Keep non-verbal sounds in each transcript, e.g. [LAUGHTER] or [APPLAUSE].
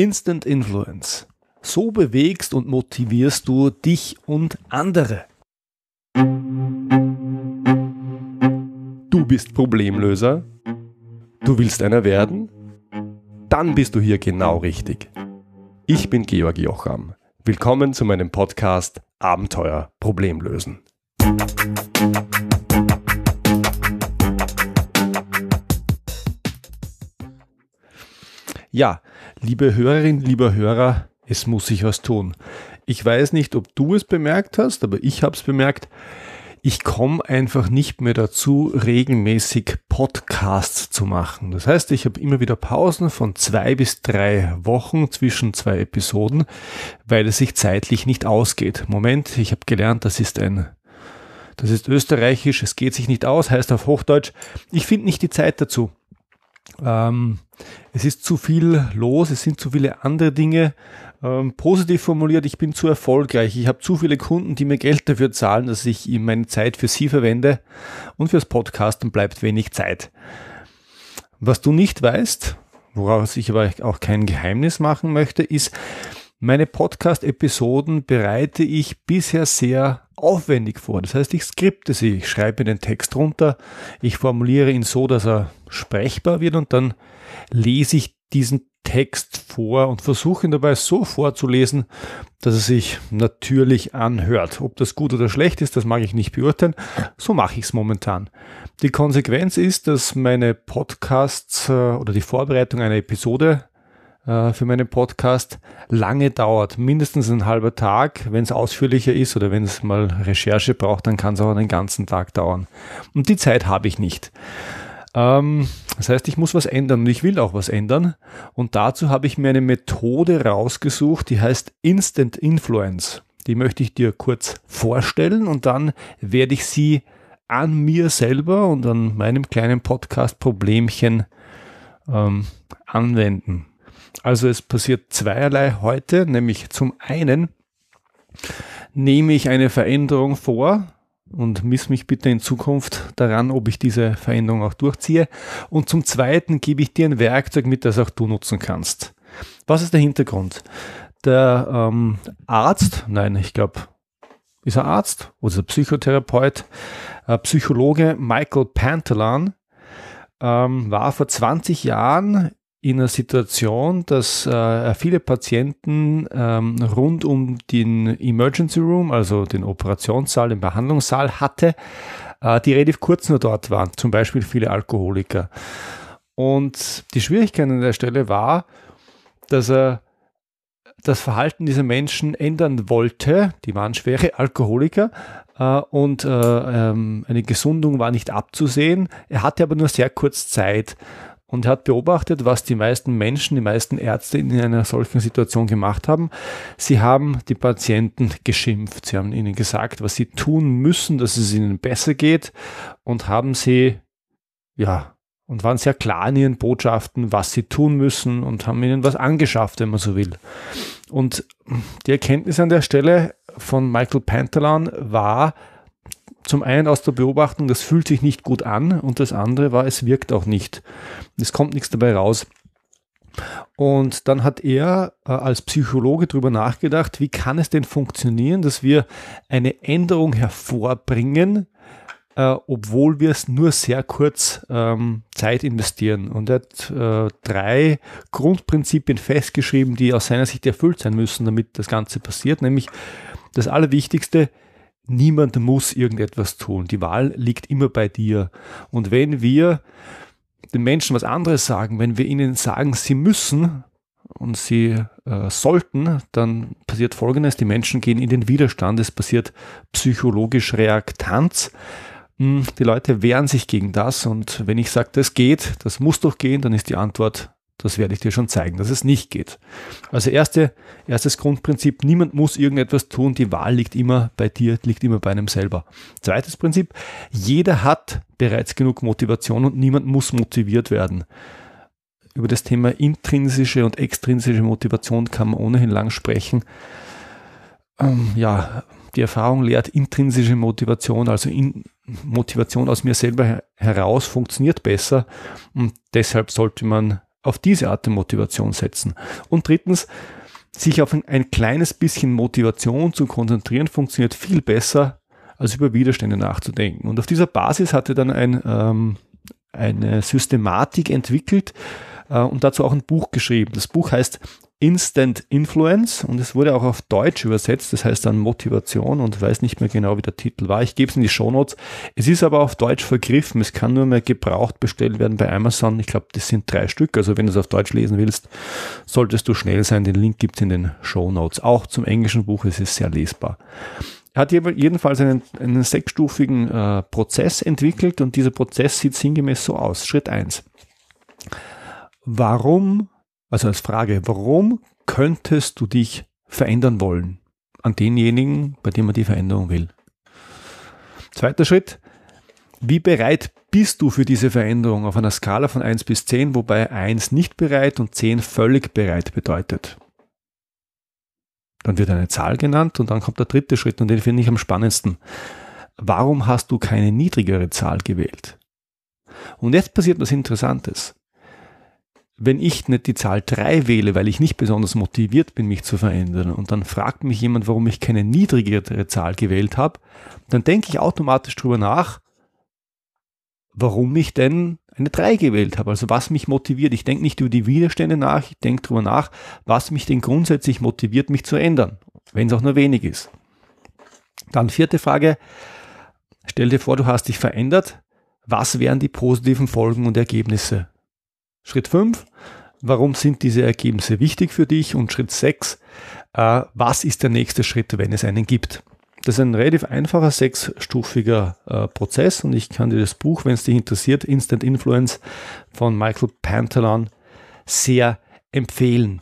Instant Influence. So bewegst und motivierst du dich und andere. Du bist Problemlöser? Du willst einer werden? Dann bist du hier genau richtig. Ich bin Georg Jocham. Willkommen zu meinem Podcast Abenteuer Problemlösen. Ja, liebe Hörerin, lieber Hörer, es muss sich was tun. Ich weiß nicht, ob du es bemerkt hast, aber ich habe es bemerkt. Ich komme einfach nicht mehr dazu, regelmäßig Podcasts zu machen. Das heißt, ich habe immer wieder Pausen von zwei bis drei Wochen zwischen zwei Episoden, weil es sich zeitlich nicht ausgeht. Moment, ich habe gelernt, das ist ein das ist österreichisch, es geht sich nicht aus, heißt auf Hochdeutsch, ich finde nicht die Zeit dazu. Ähm, es ist zu viel los, es sind zu viele andere Dinge. Ähm, positiv formuliert, ich bin zu erfolgreich. Ich habe zu viele Kunden, die mir Geld dafür zahlen, dass ich meine Zeit für sie verwende. Und fürs Podcasten bleibt wenig Zeit. Was du nicht weißt, woraus ich aber auch kein Geheimnis machen möchte, ist, meine Podcast-Episoden bereite ich bisher sehr aufwendig vor. Das heißt, ich skripte sie, ich schreibe den Text runter, ich formuliere ihn so, dass er sprechbar wird und dann lese ich diesen Text vor und versuche ihn dabei so vorzulesen, dass er sich natürlich anhört. Ob das gut oder schlecht ist, das mag ich nicht beurteilen. So mache ich es momentan. Die Konsequenz ist, dass meine Podcasts äh, oder die Vorbereitung einer Episode äh, für meinen Podcast lange dauert. Mindestens ein halber Tag. Wenn es ausführlicher ist oder wenn es mal Recherche braucht, dann kann es auch einen ganzen Tag dauern. Und die Zeit habe ich nicht. Ähm, das heißt, ich muss was ändern und ich will auch was ändern. Und dazu habe ich mir eine Methode rausgesucht, die heißt Instant Influence. Die möchte ich dir kurz vorstellen und dann werde ich sie an mir selber und an meinem kleinen Podcast Problemchen ähm, anwenden. Also es passiert zweierlei heute, nämlich zum einen nehme ich eine Veränderung vor und miss mich bitte in Zukunft daran, ob ich diese Veränderung auch durchziehe. Und zum zweiten gebe ich dir ein Werkzeug mit, das auch du nutzen kannst. Was ist der Hintergrund? Der ähm, Arzt, nein, ich glaube, ist er Arzt oder er Psychotherapeut, äh, Psychologe Michael Pantelan ähm, war vor 20 Jahren in einer Situation, dass äh, viele Patienten ähm, rund um den Emergency Room, also den Operationssaal, den Behandlungssaal hatte, äh, die relativ kurz nur dort waren, zum Beispiel viele Alkoholiker. Und die Schwierigkeit an der Stelle war, dass er das Verhalten dieser Menschen ändern wollte. Die waren schwere Alkoholiker äh, und äh, ähm, eine Gesundung war nicht abzusehen. Er hatte aber nur sehr kurz Zeit und hat beobachtet, was die meisten Menschen, die meisten Ärzte in einer solchen Situation gemacht haben. Sie haben die Patienten geschimpft. Sie haben ihnen gesagt, was sie tun müssen, dass es ihnen besser geht und haben sie, ja, und waren sehr klar in ihren Botschaften, was sie tun müssen und haben ihnen was angeschafft, wenn man so will. Und die Erkenntnis an der Stelle von Michael Pantalan war, zum einen aus der Beobachtung, das fühlt sich nicht gut an und das andere war, es wirkt auch nicht. Es kommt nichts dabei raus. Und dann hat er äh, als Psychologe darüber nachgedacht, wie kann es denn funktionieren, dass wir eine Änderung hervorbringen, äh, obwohl wir es nur sehr kurz ähm, Zeit investieren. Und er hat äh, drei Grundprinzipien festgeschrieben, die aus seiner Sicht erfüllt sein müssen, damit das Ganze passiert. Nämlich das Allerwichtigste, niemand muss irgendetwas tun. Die Wahl liegt immer bei dir. Und wenn wir den Menschen was anderes sagen, wenn wir ihnen sagen, sie müssen und sie äh, sollten, dann passiert Folgendes, die Menschen gehen in den Widerstand, es passiert psychologisch Reaktanz. Hm, die Leute wehren sich gegen das und wenn ich sage, das geht, das muss doch gehen, dann ist die Antwort, das werde ich dir schon zeigen, dass es nicht geht. Also erste, erstes Grundprinzip, niemand muss irgendetwas tun, die Wahl liegt immer bei dir, liegt immer bei einem selber. Zweites Prinzip, jeder hat bereits genug Motivation und niemand muss motiviert werden. Über das Thema intrinsische und extrinsische Motivation kann man ohnehin lang sprechen. Ähm, ja, die Erfahrung lehrt, intrinsische Motivation, also in Motivation aus mir selber heraus funktioniert besser und deshalb sollte man auf diese Art der Motivation setzen. Und drittens, sich auf ein, ein kleines bisschen Motivation zu konzentrieren, funktioniert viel besser, als über Widerstände nachzudenken. Und auf dieser Basis hat er dann ein, ähm, eine Systematik entwickelt äh, und dazu auch ein Buch geschrieben. Das Buch heißt Instant Influence und es wurde auch auf Deutsch übersetzt, das heißt dann Motivation und weiß nicht mehr genau, wie der Titel war. Ich gebe es in die Shownotes. Es ist aber auf Deutsch vergriffen, es kann nur mehr gebraucht bestellt werden bei Amazon. Ich glaube, das sind drei Stück, also wenn du es auf Deutsch lesen willst, solltest du schnell sein. Den Link gibt es in den Shownotes. Auch zum englischen Buch, es ist sehr lesbar. Er hat jedenfalls einen, einen sechsstufigen äh, Prozess entwickelt und dieser Prozess sieht sinngemäß so aus. Schritt eins: Warum also als Frage, warum könntest du dich verändern wollen an denjenigen, bei dem man die Veränderung will? Zweiter Schritt, wie bereit bist du für diese Veränderung auf einer Skala von 1 bis 10, wobei 1 nicht bereit und 10 völlig bereit bedeutet? Dann wird eine Zahl genannt und dann kommt der dritte Schritt und den finde ich am spannendsten. Warum hast du keine niedrigere Zahl gewählt? Und jetzt passiert was Interessantes wenn ich nicht die Zahl 3 wähle, weil ich nicht besonders motiviert bin, mich zu verändern, und dann fragt mich jemand, warum ich keine niedrigere Zahl gewählt habe, dann denke ich automatisch drüber nach, warum ich denn eine 3 gewählt habe, also was mich motiviert. Ich denke nicht über die Widerstände nach, ich denke drüber nach, was mich denn grundsätzlich motiviert, mich zu ändern, wenn es auch nur wenig ist. Dann vierte Frage, stell dir vor, du hast dich verändert, was wären die positiven Folgen und Ergebnisse Schritt 5, warum sind diese Ergebnisse wichtig für dich? Und Schritt 6, äh, was ist der nächste Schritt, wenn es einen gibt? Das ist ein relativ einfacher sechsstufiger äh, Prozess und ich kann dir das Buch, wenn es dich interessiert, Instant Influence von Michael Pantalon sehr empfehlen.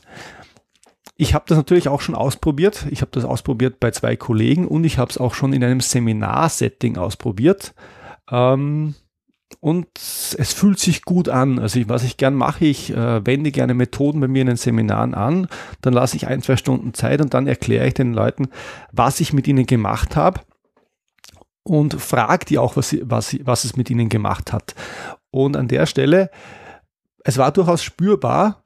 Ich habe das natürlich auch schon ausprobiert. Ich habe das ausprobiert bei zwei Kollegen und ich habe es auch schon in einem Seminarsetting ausprobiert. Ähm, und es fühlt sich gut an. Also ich, was ich gern mache, ich äh, wende gerne Methoden bei mir in den Seminaren an, dann lasse ich ein, zwei Stunden Zeit und dann erkläre ich den Leuten, was ich mit ihnen gemacht habe und frage die auch, was, was, was es mit ihnen gemacht hat. Und an der Stelle, es war durchaus spürbar,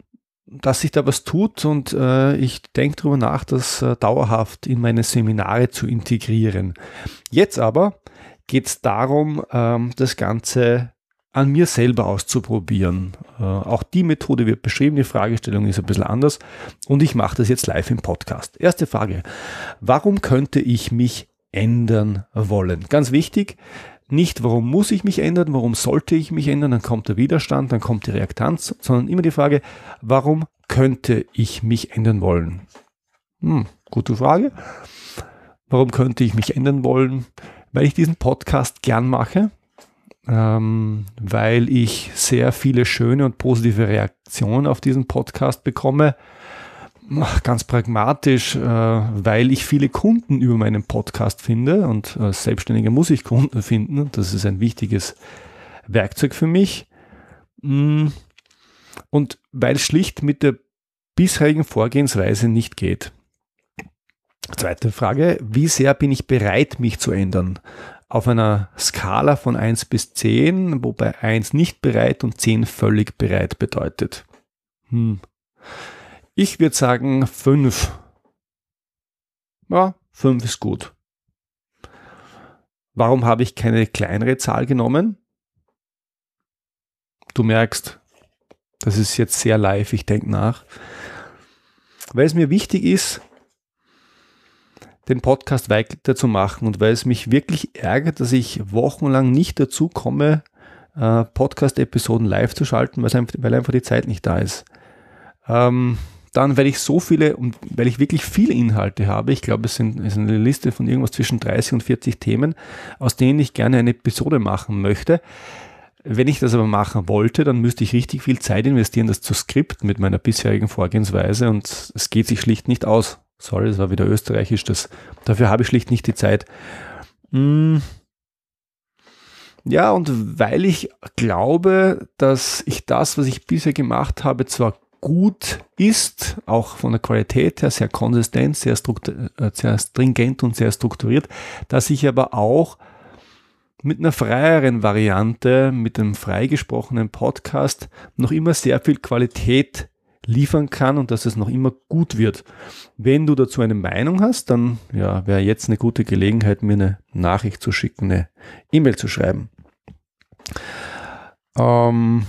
dass sich da was tut und äh, ich denke darüber nach, das äh, dauerhaft in meine Seminare zu integrieren. Jetzt aber geht es darum, ähm, das Ganze an mir selber auszuprobieren. Äh, auch die Methode wird beschrieben, die Fragestellung ist ein bisschen anders und ich mache das jetzt live im Podcast. Erste Frage, warum könnte ich mich ändern wollen? Ganz wichtig, nicht warum muss ich mich ändern, warum sollte ich mich ändern, dann kommt der Widerstand, dann kommt die Reaktanz, sondern immer die Frage, warum könnte ich mich ändern wollen? Hm, gute Frage. Warum könnte ich mich ändern wollen? Weil ich diesen Podcast gern mache, ähm, weil ich sehr viele schöne und positive Reaktionen auf diesen Podcast bekomme. Ganz pragmatisch, äh, weil ich viele Kunden über meinen Podcast finde und äh, Selbstständige muss ich Kunden finden. Das ist ein wichtiges Werkzeug für mich. Mm. Und weil es schlicht mit der bisherigen Vorgehensweise nicht geht. Zweite Frage, wie sehr bin ich bereit, mich zu ändern? Auf einer Skala von 1 bis 10, wobei 1 nicht bereit und 10 völlig bereit bedeutet. Hm. Ich würde sagen 5. Ja, 5 ist gut. Warum habe ich keine kleinere Zahl genommen? Du merkst, das ist jetzt sehr live, ich denke nach. Weil es mir wichtig ist, den Podcast weiterzumachen und weil es mich wirklich ärgert, dass ich wochenlang nicht dazu komme, äh, Podcast-Episoden live zu schalten, weil einfach die Zeit nicht da ist. Ähm, dann, weil ich so viele und weil ich wirklich viele Inhalte habe, ich glaube, es sind, es ist eine Liste von irgendwas zwischen 30 und 40 Themen, aus denen ich gerne eine Episode machen möchte. Wenn ich das aber machen wollte, dann müsste ich richtig viel Zeit investieren, das zu skripten mit meiner bisherigen Vorgehensweise und es geht sich schlicht nicht aus. Sorry, das war wieder österreichisch. Das, dafür habe ich schlicht nicht die Zeit. Mm. Ja, und weil ich glaube, dass ich das, was ich bisher gemacht habe, zwar gut ist, auch von der Qualität her sehr konsistent, sehr, äh, sehr stringent und sehr strukturiert, dass ich aber auch mit einer freieren Variante, mit einem freigesprochenen Podcast noch immer sehr viel Qualität liefern kann und dass es noch immer gut wird. Wenn du dazu eine Meinung hast, dann ja, wäre jetzt eine gute Gelegenheit, mir eine Nachricht zu schicken, eine E-Mail zu schreiben. Ähm,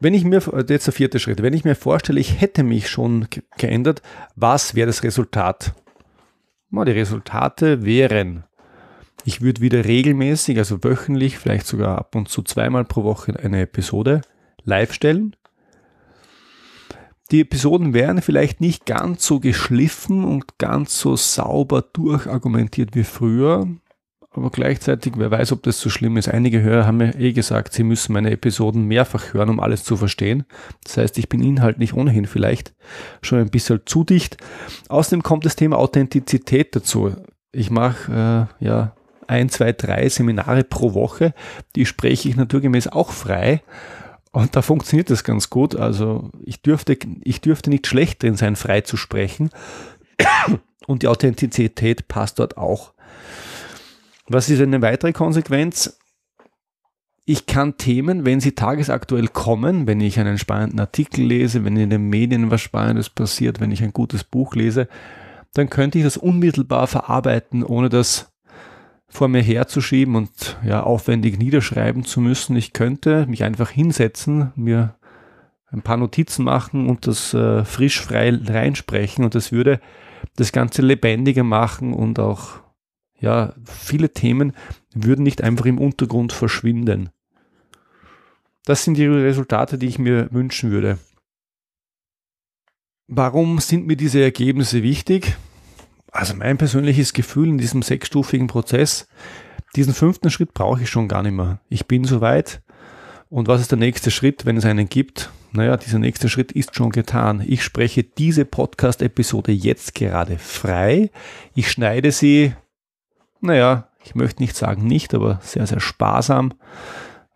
wenn ich mir, jetzt der vierte Schritt, wenn ich mir vorstelle, ich hätte mich schon geändert, was wäre das Resultat? die Resultate wären, ich würde wieder regelmäßig, also wöchentlich, vielleicht sogar ab und zu zweimal pro Woche eine Episode live stellen. Die Episoden wären vielleicht nicht ganz so geschliffen und ganz so sauber durchargumentiert wie früher, aber gleichzeitig, wer weiß, ob das so schlimm ist. Einige Hörer haben mir eh gesagt, sie müssen meine Episoden mehrfach hören, um alles zu verstehen. Das heißt, ich bin inhaltlich ohnehin vielleicht schon ein bisschen zu dicht. Außerdem kommt das Thema Authentizität dazu. Ich mache äh, ja ein, zwei, drei Seminare pro Woche. Die spreche ich naturgemäß auch frei. Und da funktioniert das ganz gut. Also ich dürfte, ich dürfte nicht schlecht drin sein, frei zu sprechen. Und die Authentizität passt dort auch. Was ist eine weitere Konsequenz? Ich kann Themen, wenn sie tagesaktuell kommen, wenn ich einen spannenden Artikel lese, wenn in den Medien was Spannendes passiert, wenn ich ein gutes Buch lese, dann könnte ich das unmittelbar verarbeiten, ohne das vor mir herzuschieben und ja, aufwendig niederschreiben zu müssen. Ich könnte mich einfach hinsetzen, mir ein paar Notizen machen und das äh, frisch frei reinsprechen und das würde das Ganze lebendiger machen und auch ja, viele Themen würden nicht einfach im Untergrund verschwinden. Das sind die Resultate, die ich mir wünschen würde. Warum sind mir diese Ergebnisse wichtig? Also mein persönliches Gefühl in diesem sechsstufigen Prozess, diesen fünften Schritt brauche ich schon gar nicht mehr. Ich bin soweit. Und was ist der nächste Schritt, wenn es einen gibt? Naja, dieser nächste Schritt ist schon getan. Ich spreche diese Podcast-Episode jetzt gerade frei. Ich schneide sie naja, ich möchte nicht sagen nicht, aber sehr, sehr sparsam.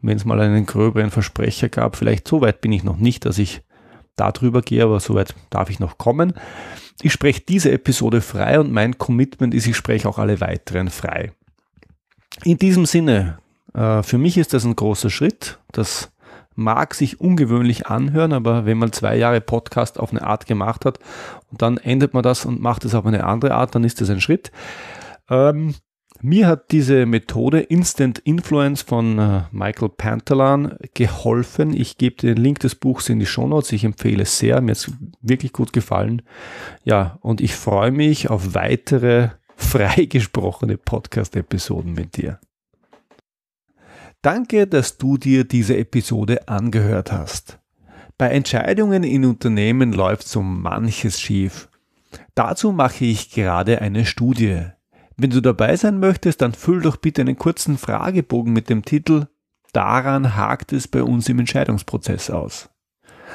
Wenn es mal einen gröberen Versprecher gab, vielleicht so weit bin ich noch nicht, dass ich darüber gehe, aber so weit darf ich noch kommen. Ich spreche diese Episode frei und mein Commitment ist, ich spreche auch alle weiteren frei. In diesem Sinne, äh, für mich ist das ein großer Schritt. Das mag sich ungewöhnlich anhören, aber wenn man zwei Jahre Podcast auf eine Art gemacht hat und dann ändert man das und macht es auf eine andere Art, dann ist das ein Schritt. Ähm, mir hat diese Methode Instant Influence von äh, Michael Pantalan geholfen. Ich gebe den Link des Buchs in die Show Notes. Ich empfehle es sehr. Mir hat es wirklich gut gefallen. Ja, und ich freue mich auf weitere [LAUGHS] freigesprochene Podcast-Episoden mit dir. Danke, dass du dir diese Episode angehört hast. Bei Entscheidungen in Unternehmen läuft so manches schief. Dazu mache ich gerade eine Studie. Wenn du dabei sein möchtest, dann füll doch bitte einen kurzen Fragebogen mit dem Titel Daran hakt es bei uns im Entscheidungsprozess aus.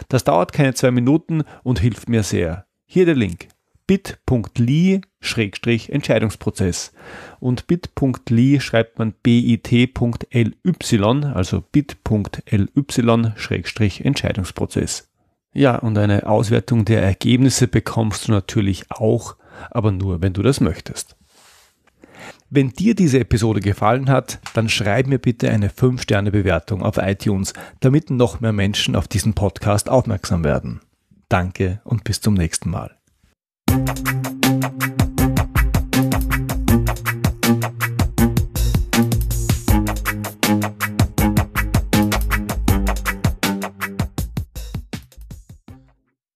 Das dauert keine zwei Minuten und hilft mir sehr. Hier der Link bit.ly-entscheidungsprozess und bit.ly schreibt man bit.ly, also bit.ly-entscheidungsprozess. Ja, und eine Auswertung der Ergebnisse bekommst du natürlich auch, aber nur, wenn du das möchtest. Wenn dir diese Episode gefallen hat, dann schreib mir bitte eine 5-Sterne-Bewertung auf iTunes, damit noch mehr Menschen auf diesen Podcast aufmerksam werden. Danke und bis zum nächsten Mal.